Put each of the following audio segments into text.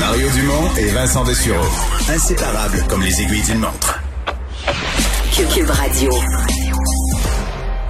Mario Dumont et Vincent Dessureau. Inséparables comme les aiguilles d'une montre. Cube Radio.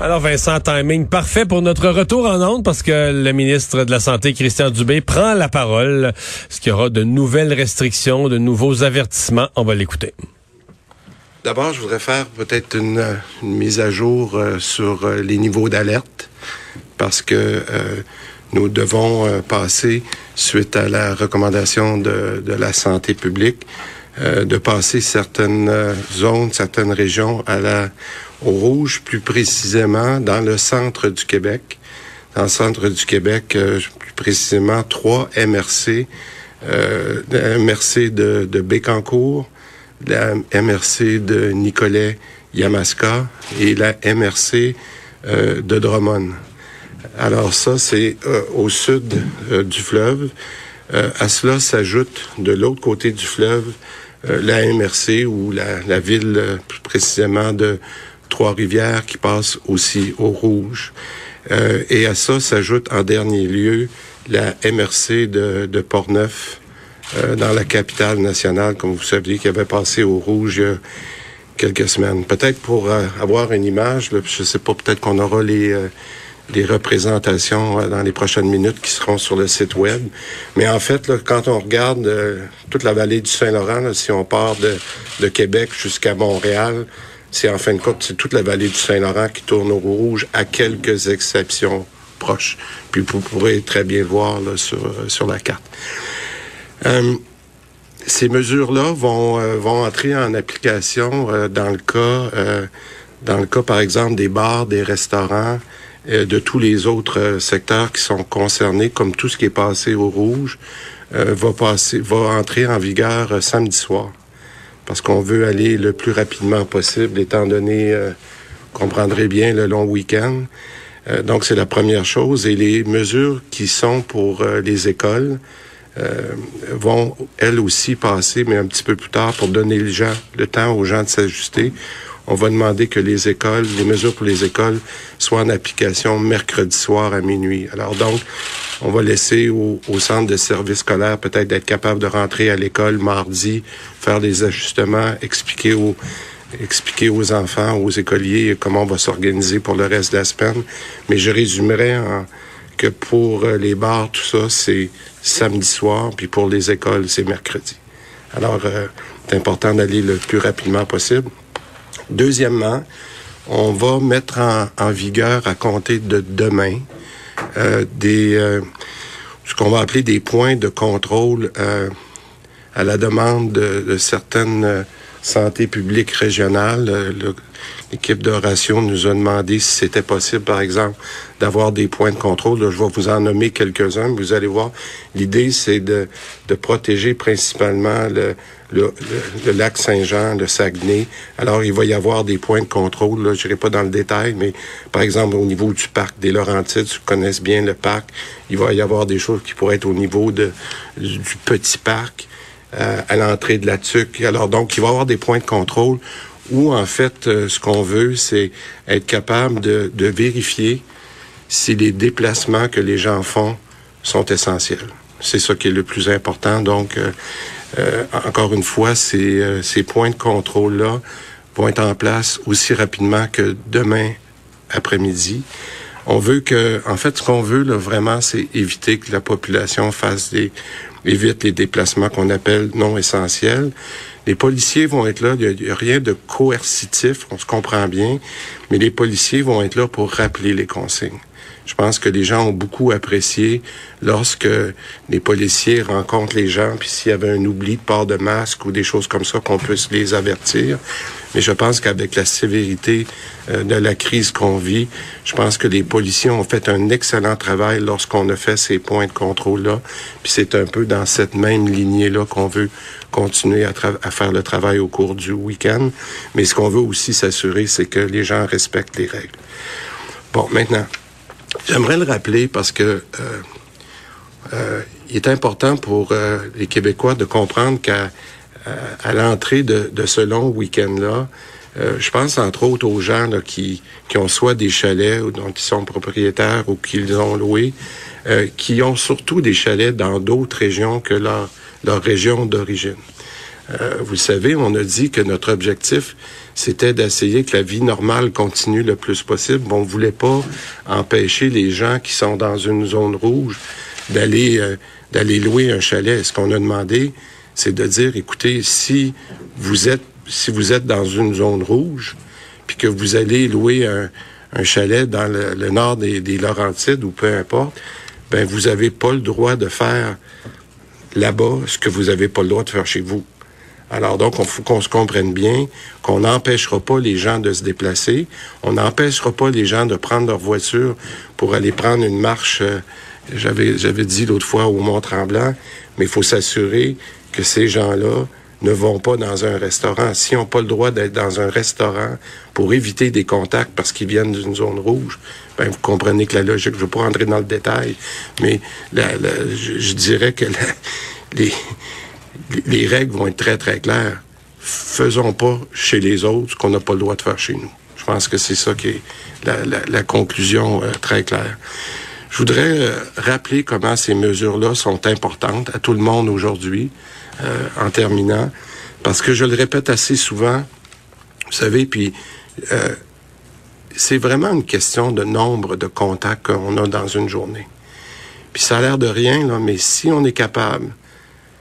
Alors Vincent, timing parfait pour notre retour en onde parce que le ministre de la Santé, Christian Dubé, prend la parole. Ce qu'il y aura de nouvelles restrictions, de nouveaux avertissements? On va l'écouter. D'abord, je voudrais faire peut-être une, mise à jour euh, sur euh, les niveaux d'alerte parce que euh, nous devons passer, suite à la recommandation de, de la santé publique, de passer certaines zones, certaines régions à la au rouge, plus précisément dans le centre du Québec. Dans le centre du Québec, plus précisément trois MRC, euh, MRC de, de Bécancourt, la MRC de Nicolet Yamaska et la MRC euh, de Drummond. Alors ça, c'est euh, au sud euh, du fleuve. à cela s'ajoute de l'autre côté du fleuve la MRC ou la, ville plus précisément de Trois-Rivières qui passe aussi au rouge. et à ça s'ajoute en dernier lieu la MRC de, de Portneuf euh, dans la capitale nationale, comme vous saviez, qui avait passé au rouge quelques semaines. Peut-être pour euh, avoir une image, là, je sais pas, peut-être qu'on aura les, euh, les représentations dans les prochaines minutes qui seront sur le site web. Mais en fait, là, quand on regarde toute la vallée du Saint-Laurent, si on part de, Québec jusqu'à Montréal, c'est en fin de compte, c'est toute la vallée du Saint-Laurent qui tourne au rouge, à quelques exceptions proches. Puis vous pourrez très bien voir là, sur, sur la carte. Euh, ces mesures-là vont, euh, vont entrer en application euh, dans le cas, dans le cas, par exemple, des bars, des restaurants, de tous les autres secteurs qui sont concernés, comme tout ce qui est passé au rouge, va passer, va entrer en vigueur samedi soir. Parce qu'on veut aller le plus rapidement possible, étant donné, comprendrez bien, le long week-end. donc, c'est la première chose. Et les mesures qui sont pour les écoles, euh, vont elles aussi passer, mais un petit peu plus tard, pour donner gens, le temps aux gens de s'ajuster. On va demander que les écoles, les mesures pour les écoles soient en application mercredi soir à minuit. Alors donc, on va laisser au, centre de service scolaire peut-être d'être capable de rentrer à l'école mardi, faire des ajustements, expliquer aux expliquer aux enfants, aux écoliers comment on va s'organiser pour le reste de la semaine. Mais je résumerai en, que pour euh, les bars, tout ça, c'est samedi soir, puis pour les écoles, c'est mercredi. Alors, euh, c'est important d'aller le plus rapidement possible. Deuxièmement, on va mettre en, vigueur à compter de demain euh, des ce qu'on va appeler des points de contrôle à la demande de, de certaines santé publique régionale. L'équipe d'oration nous a demandé si c'était possible, par exemple, d'avoir des points de contrôle. je vais vous en nommer quelques-uns. Vous allez voir, l'idée, c'est de, de protéger principalement le, le, lac Saint-Jean, le Saguenay. Alors, il va y avoir des points de contrôle. Là, je n'irai pas dans le détail, mais par exemple, au niveau du parc des Laurentides, vous connaissez bien le parc, il va y avoir des choses qui pourraient être au niveau du petit parc. Euh, à l'entrée de la TUC. Alors donc, il va y avoir des points de contrôle où en fait, euh, ce qu'on veut, c'est être capable de, de, vérifier si les déplacements que les gens font sont essentiels. C'est ça qui est le plus important. Donc, euh, encore une fois, ces, ces points de contrôle-là vont être en place aussi rapidement que demain après-midi. On veut que, en fait, ce qu'on veut là, vraiment, c'est éviter que la population fasse des évite les déplacements qu'on appelle non essentiels. Les policiers vont être là, il n'y a, rien de coercitif, on se comprend bien, mais les policiers vont être là pour rappeler les consignes. Je pense que les gens ont beaucoup apprécié lorsque les policiers rencontrent les gens, puis s'il y avait un oubli de port de masque ou des choses comme ça, qu'on puisse les avertir. Mais je pense qu'avec la sévérité euh, de la crise qu'on vit, je pense que les policiers ont fait un excellent travail lorsqu'on a fait ces points de contrôle-là. Puis c'est un peu dans cette même lignée-là qu'on veut continuer à, à, faire le travail au cours du week-end. Mais ce qu'on veut aussi s'assurer, c'est que les gens respectent les règles. Bon, maintenant, J'aimerais le rappeler parce que euh, euh, il est important pour euh, les Québécois de comprendre qu'à à l'entrée de, de, ce long week-end-là, Euh, je pense entre autres aux gens qui, qui ont soit des chalets ou dont ils sont propriétaires ou qu'ils ont loué, euh, qui ont surtout des chalets dans d'autres régions que leur, leur région d'origine. Euh, vous savez, on a dit que notre objectif, c'était d'essayer que la vie normale continue le plus possible. On ne voulait pas empêcher les gens qui sont dans une zone rouge d'aller d'aller louer un chalet. Ce qu'on a demandé, c'est de dire, écoutez, si vous êtes si vous êtes dans une zone rouge, puis que vous allez louer un, chalet dans le, nord des, Laurentides ou peu importe, ben vous n'avez pas le droit de faire là-bas ce que vous n'avez pas le droit de faire chez vous. Alors donc, il faut qu'on se comprenne bien, qu'on n'empêchera pas les gens de se déplacer, on n'empêchera pas les gens de prendre leur voiture pour aller prendre une marche. Euh, j'avais j'avais dit l'autre fois au Mont Tremblant, mais il faut s'assurer que ces gens-là ne vont pas dans un restaurant. S'ils n'ont pas le droit d'être dans un restaurant pour éviter des contacts parce qu'ils viennent d'une zone rouge, ben vous comprenez que la logique, je ne veux pas rentrer dans le détail, mais je, dirais que les, les règles vont être très, très claires. Faisons pas chez les autres ce qu'on n'a pas le droit de faire chez nous. Je pense que c'est ça qui est la, conclusion euh, très claire. Je voudrais euh, rappeler comment ces mesures-là sont importantes à tout le monde aujourd'hui. Euh, en terminant, parce que je le répète assez souvent, vous savez, puis euh, c'est vraiment une question de nombre de contacts qu'on a dans une journée. Puis ça a l'air de rien, là, mais si on est capable,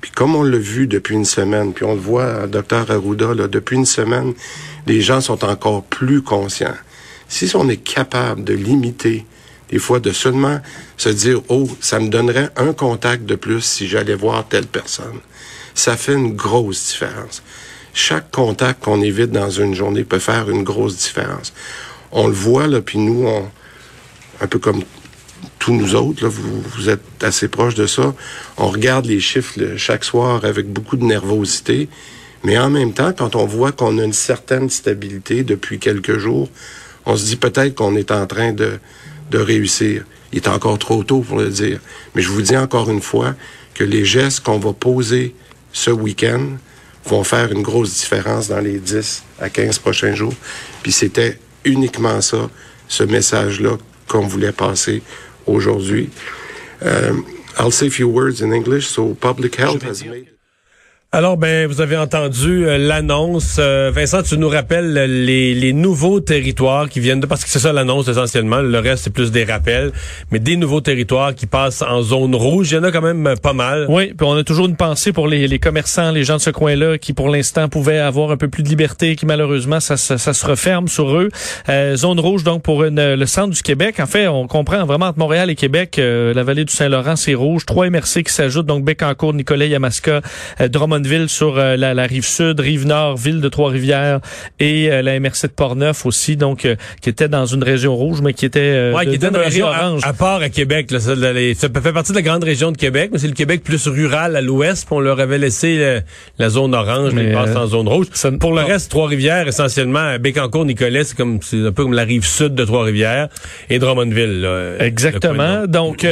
puis comme on l'a vu depuis une semaine, puis on le voit, docteur Arruda, là, depuis une semaine, les gens sont encore plus conscients. Si on est capable de limiter, des fois, de seulement se dire, oh, ça me donnerait un contact de plus si j'allais voir telle personne ça fait une grosse différence. Chaque contact qu'on évite dans une journée peut faire une grosse différence. On le voit, là, puis nous, on, un peu comme tous nous autres, là, vous, vous êtes assez proches de ça, on regarde les chiffres chaque soir avec beaucoup de nervosité, mais en même temps, quand on voit qu'on a une certaine stabilité depuis quelques jours, on se dit peut-être qu'on est en train de, de réussir. Il est encore trop tôt pour le dire. Mais je vous dis encore une fois que les gestes qu'on va poser ce week-end vont faire une grosse différence dans les 10 à 15 prochains jours. Puis c'était uniquement ça, ce message-là qu'on voulait passer aujourd'hui. Euh, I'll say a few words in English. So public health has made... Alors, ben, vous avez entendu euh, l'annonce. Euh, Vincent, tu nous rappelles les, les, nouveaux territoires qui viennent de... Parce que c'est ça l'annonce essentiellement. Le reste, c'est plus des rappels. Mais des nouveaux territoires qui passent en zone rouge. Il y en a quand même pas mal. Oui, puis on a toujours une pensée pour les, les commerçants, les gens de ce coin-là qui, pour l'instant, pouvaient avoir un peu plus de liberté, qui, malheureusement, ça, ça, se referme sur eux. Euh, zone rouge, donc, pour une, le centre du Québec. En fait, on comprend vraiment entre Montréal et Québec, la vallée du Saint-Laurent, c'est rouge. Trois MRC qui s'ajoutent, donc Bécancourt, Nicolet, Yamaska, Drummond ville sur euh, la, la, rive sud, rive nord, ville de Trois-Rivières et euh, la MRC de Portneuf aussi, donc euh, qui était dans une région rouge, mais qui était ouais, qui était une région orange. À, part à Québec, là, ça, ça, fait partie de la grande région de Québec, mais c'est le Québec plus rural à l'ouest. On leur avait laissé la zone orange, mais, ils passent en zone rouge. Pour le reste, Trois-Rivières, essentiellement, Bécancourt, Nicolet, c'est comme c'est un peu comme la rive sud de Trois-Rivières et Drummondville. Là, Exactement. Donc,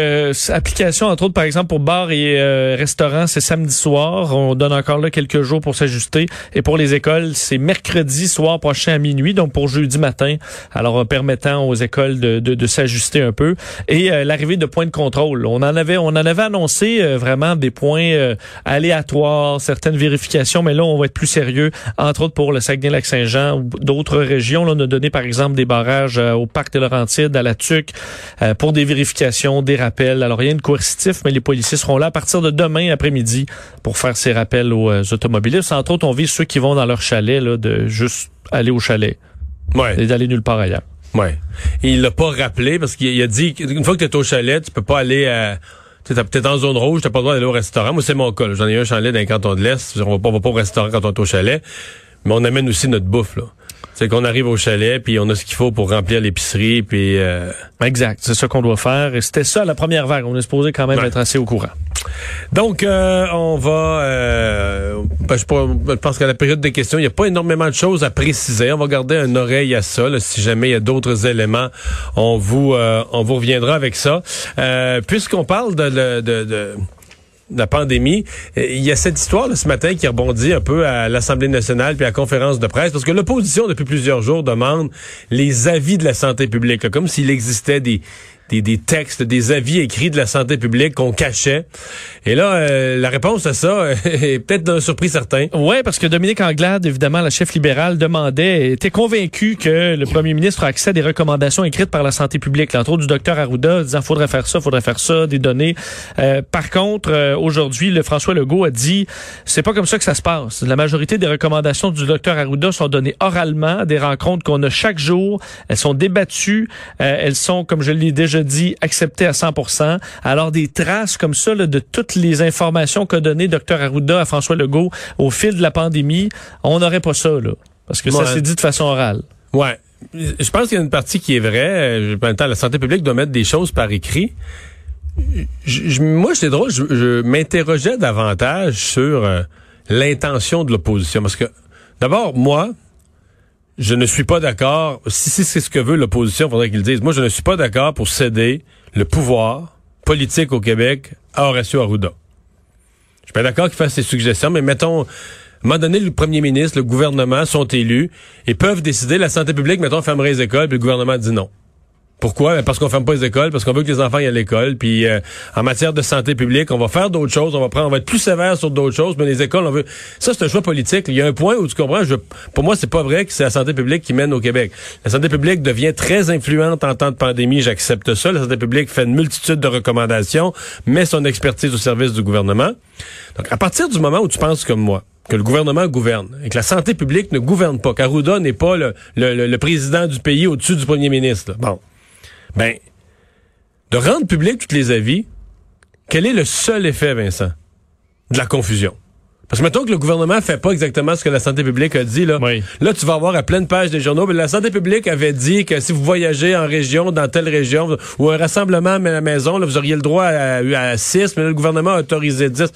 application entre autres, par exemple, pour bar et restaurant, c'est samedi soir. On donne encore là quelques jours pour s'ajuster. Et pour les écoles, c'est mercredi soir prochain à minuit, donc pour jeudi matin. Alors, permettant aux écoles de, s'ajuster un peu. Et euh, l'arrivée de points de contrôle. On en avait, on en avait annoncé euh, vraiment des points euh, aléatoires, certaines vérifications, mais là, on va être plus sérieux, entre autres pour le Saguenay-Lac-Saint-Jean ou d'autres régions. Là, on a donné, par exemple, des barrages au Parc de Laurentides, à la TUC, pour des vérifications, des rappels. Alors, rien de coercitif, mais les policiers seront là à partir de demain après-midi pour faire ces rappels aux automobilistes. Entre autres, on vise ceux qui vont dans leur chalet, là, de juste aller au chalet. Ouais. Et d'aller nulle part ailleurs. Ouais. Et il l'a pas rappelé parce qu'il a dit qu'une fois que tu es au chalet, tu peux pas aller à tu peut-être en zone rouge, t'as pas le droit d'aller au restaurant. Moi, c'est mon cas. J'en ai un chalet dans les cantons de l'Est. On va pas, va pas au restaurant quand on est au chalet. Mais on amène aussi notre bouffe, là. C'est qu'on arrive au chalet, puis on a ce qu'il faut pour remplir l'épicerie, puis... Euh... Exact, c'est ça qu'on doit faire. Et c'était ça la première vague. On est supposé quand même être assez au courant. Donc, euh, on va... Euh, ben, je, pense qu'à la période des questions, il n'y a pas énormément de choses à préciser. On va garder un oreille à ça. si jamais il y a d'autres éléments, on vous, euh, on vous reviendra avec ça. Puisqu'on parle de, de, de la pandémie. Il y a cette histoire ce matin qui rebondit un peu à l'Assemblée nationale puis à la conférence de presse parce que l'opposition depuis plusieurs jours demande les avis de la santé publique, comme s'il existait des des, des, textes, des avis écrits de la santé publique qu'on cachait. Et là, euh, la réponse à ça est peut-être d'un surpris certain. Oui, parce que Dominique Anglade, évidemment, la chef libérale, demandait, était convaincu que le premier ministre a accès à des recommandations écrites par la santé publique, entre autres du docteur Arruda, disant faudrait faire ça, faudrait faire ça, des données. Euh, par contre, euh, aujourd'hui, le François Legault a dit, c'est pas comme ça que ça se passe. La majorité des recommandations du docteur Arruda sont données oralement, des rencontres qu'on a chaque jour. Elles sont débattues, elles sont, comme je l'ai déjà dit, accepté à 100 Alors, des traces comme ça de toutes les informations qu'a donné Dr Arruda à François Legault au fil de la pandémie, on n'aurait pas ça, là. Parce que ça s'est dit de façon orale. Ouais. Je pense qu'il y a une partie qui est vraie. En même temps, la santé publique doit mettre des choses par écrit. moi, c'est drôle, je, m'interrogeais davantage sur euh, l'intention de l'opposition. Parce que, d'abord, moi, je ne suis pas d'accord. Si, c'est ce que veut l'opposition, il faudrait qu'ils disent. Moi, je ne suis pas d'accord pour céder le pouvoir politique au Québec à Horacio Arruda. Je suis pas d'accord qu'il fasse ses suggestions, mais mettons, à un moment donné, le premier ministre, le gouvernement sont élus et peuvent décider, la santé publique, mettons, fermerait les écoles, puis le gouvernement dit non. Pourquoi? Ben, parce qu'on ferme pas les écoles, parce qu'on veut que les enfants aillent à l'école. Puis euh, en matière de santé publique, on va faire d'autres choses, on va prendre, on va être plus sévère sur d'autres choses, mais les écoles, on veut. Ça, c'est un choix politique. Il y a un point où tu comprends. Je... Pour moi, c'est pas vrai que c'est la santé publique qui mène au Québec. La santé publique devient très influente en temps de pandémie. J'accepte ça. La santé publique fait une multitude de recommandations, met son expertise au service du gouvernement. Donc, à partir du moment où tu penses comme moi, que le gouvernement gouverne et que la santé publique ne gouverne pas, qu'Arruda n'est pas le, le, le, président du pays au-dessus du premier ministre. Bon. Ben, de rendre public tous les avis, quel est le seul effet, Vincent? De la confusion? Parce que mettons que le gouvernement fait pas exactement ce que la santé publique a dit, là. Là, tu vas voir à pleine page des journaux, mais la santé publique avait dit que si vous voyagez en région, dans telle région, ou un rassemblement à la maison, là, vous auriez le droit à, à 6, mais là, le gouvernement a autorisé 10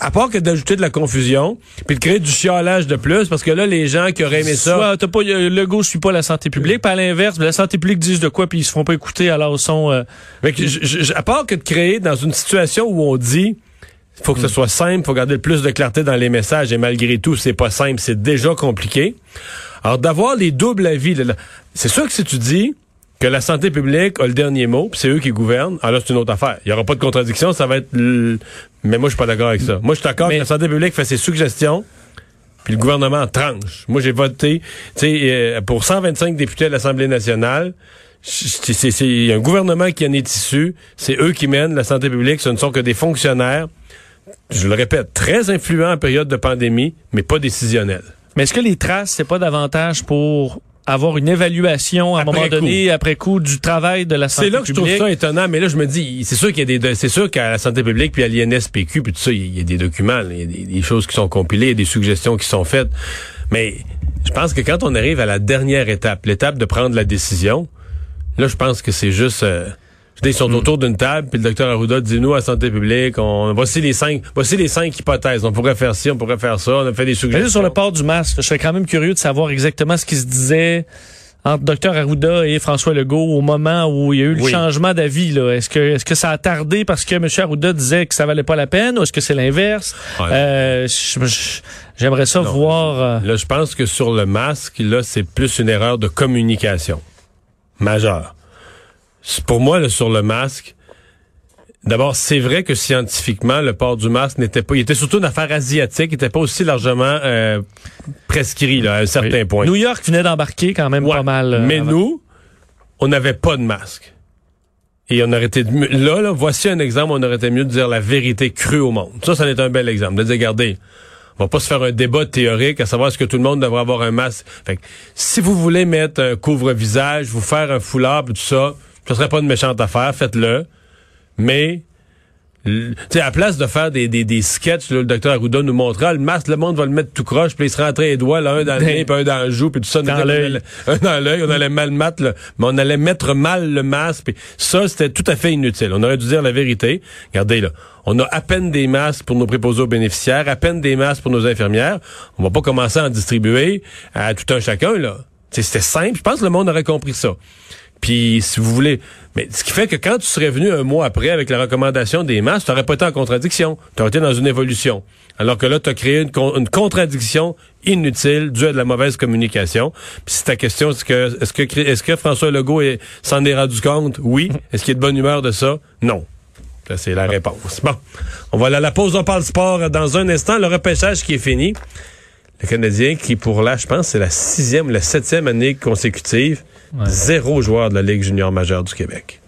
à part que d'ajouter de la confusion, puis de créer du chiolage de plus, parce que là, les gens qui auraient aimé ça... Soit, t'as pas, le gauche suit pas la santé publique, puis à l'inverse, la santé publique disent de quoi, puis ils se font pas écouter, alors ils sont... Euh, à part que de créer dans une situation où on dit faut que ce soit simple, faut garder le plus de clarté dans les messages, et malgré tout, c'est pas simple, c'est déjà compliqué. Alors, d'avoir les doubles avis, c'est sûr que si tu dis que la santé publique a le dernier mot, puis c'est eux qui gouvernent, alors c'est une autre affaire. Il y aura pas de contradiction, ça va être... Mais moi, je suis pas d'accord avec ça. Moi, je suis d'accord que la santé publique fait ses suggestions, puis le gouvernement tranche. Moi, j'ai voté euh, pour 125 députés à l'Assemblée nationale. C'est un gouvernement qui en est issu. C'est eux qui mènent la santé publique. Ce ne sont que des fonctionnaires, je le répète, très influents en période de pandémie, mais pas décisionnels. Mais est-ce que les traces, c'est pas davantage pour avoir une évaluation à un moment donné après coup du travail de la santé publique. C'est là que je trouve ça étonnant, mais là je me dis c'est sûr qu'il y a des c'est sûr qu'à la santé publique puis à l'INSPQ puis tout ça il y a des documents, il y a des, choses qui sont compilées, il y a des suggestions qui sont faites. Mais je pense que quand on arrive à la dernière étape, l'étape de prendre la décision, là je pense que c'est juste euh, ils sont hmm. autour d'une table, puis le docteur Arruda dit nous à santé publique, on voici les cinq, voici les cinq hypothèses. On pourrait faire ci, on pourrait faire ça. On a fait des suggestions. sur le port du masque, je serais quand même curieux de savoir exactement ce qui se disait entre docteur Arruda et François Legault au moment où il y a eu le changement d'avis. Est-ce que est-ce que ça a tardé parce que M. Arruda disait que ça valait pas la peine ou est-ce que c'est l'inverse? Euh, j'aimerais ça voir. Euh, là, je pense que sur le masque, là, c'est plus une erreur de communication majeure pour moi, là, sur le masque, D'abord, c'est vrai que scientifiquement, le port du masque n'était pas, il était surtout une affaire asiatique, il n'était pas aussi largement euh, prescrit là, à un certain point. New York venait d'embarquer quand même pas mal. Euh, mais nous, on n'avait pas de masque. Et on aurait été là, là, voici un exemple, on aurait été mieux de dire la vérité crue au monde. Ça, ça est un bel exemple. De dire, regardez, on va pas se faire un débat théorique à savoir est-ce que tout le monde devrait avoir un masque. Fait si vous voulez mettre un couvre-visage, vous faire un foulard, tout ça, ce serait pas une méchante affaire, faites-le. Mais tu sais, à place de faire des, des, des sketchs, le docteur Arruda nous montrera, le masque, le monde va le mettre tout croche, puis il se rentrer les doigts, là, un dans le nez, puis un dans le joue, puis tout ça. Dans l'œil. Un dans l'œil, on allait mal mettre, mais on allait mettre mal le masque, puis ça, c'était tout à fait inutile. On aurait dû dire la vérité. Regardez, là, on a à peine des masques pour nos préposés aux bénéficiaires, à peine des masques pour nos infirmières. On va pas commencer à en distribuer à tout un chacun, là. C'était simple. Je pense que le monde aurait compris ça. Puis si vous voulez, mais ce qui fait que quand tu serais venu un mois après avec la recommandation des masques, tu n'aurais pas été en contradiction. Tu aurais été dans une évolution. Alors que là, tu as créé une, une, contradiction inutile due à de la mauvaise communication. Puis si ta question, est-ce que, est-ce que, est-ce que François Legault s'en est rendu compte? Oui. Est-ce qu'il est de bonne humeur de ça? Non. Ça, c'est la réponse. Bon. On va aller à la pause. On parle sport dans un instant. Le repêchage qui est fini. Le Canadien qui, pour là, je pense, c'est la sixième ou la septième année consécutive, Zéro joueur de la Ligue junior majeure du Québec.